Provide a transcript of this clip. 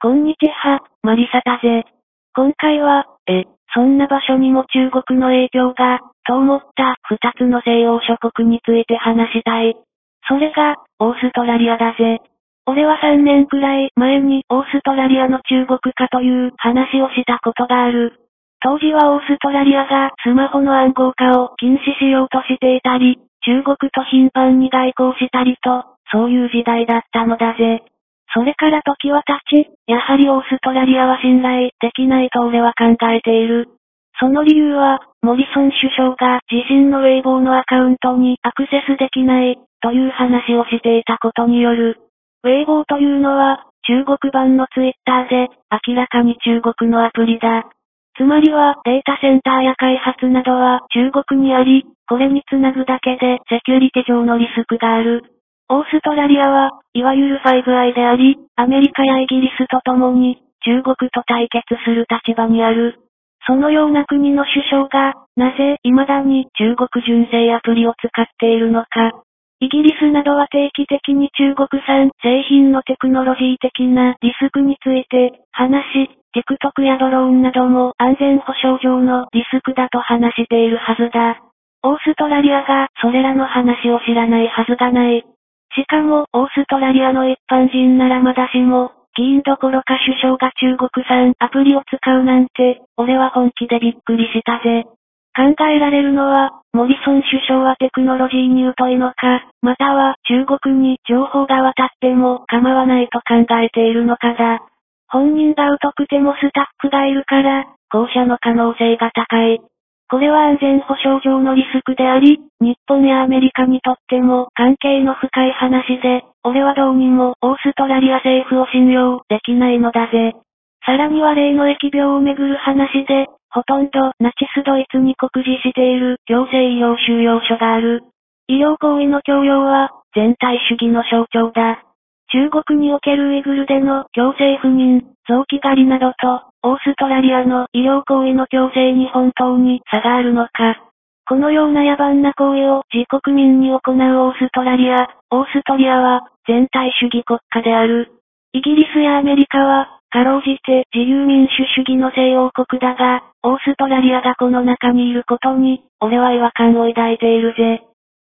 こんにちは、マリサだぜ。今回は、え、そんな場所にも中国の影響が、と思った二つの西洋諸国について話したい。それが、オーストラリアだぜ。俺は3年くらい前にオーストラリアの中国化という話をしたことがある。当時はオーストラリアがスマホの暗号化を禁止しようとしていたり、中国と頻繁に外交したりと、そういう時代だったのだぜ。それから時は経ち、やはりオーストラリアは信頼できないと俺は考えている。その理由は、モリソン首相が自身のウェイボーのアカウントにアクセスできない、という話をしていたことによる。ウェイボーというのは、中国版のツイッターで、明らかに中国のアプリだ。つまりは、データセンターや開発などは中国にあり、これにつなぐだけでセキュリティ上のリスクがある。オーストラリアは、いわゆる 5i であり、アメリカやイギリスと共に、中国と対決する立場にある。そのような国の首相が、なぜ未だに中国純正アプリを使っているのか。イギリスなどは定期的に中国産製品のテクノロジー的なリスクについて話し、TikTok やドローンなども安全保障上のリスクだと話しているはずだ。オーストラリアがそれらの話を知らないはずがない。しかも、オーストラリアの一般人ならまだしも、議員どころか首相が中国産アプリを使うなんて、俺は本気でびっくりしたぜ。考えられるのは、モリソン首相はテクノロジーに疎いのか、または中国に情報が渡っても構わないと考えているのかだ。本人が疎くてもスタッフがいるから、後者の可能性が高い。これは安全保障上のリスクであり、日本やアメリカにとっても関係の深い話で、俺はどうにもオーストラリア政府を信用できないのだぜ。さらには例の疫病をめぐる話で、ほとんどナチスドイツに酷似している行政医療収容所がある。医療行為の強要は全体主義の象徴だ。中国におけるウイグルでの強制不妊、臓器狩りなどと、オーストラリアの医療行為の強制に本当に差があるのか。このような野蛮な行為を自国民に行うオーストラリア、オーストリアは全体主義国家である。イギリスやアメリカはかろうじて自由民主主義の西洋国だが、オーストラリアがこの中にいることに、俺は違和感を抱いているぜ。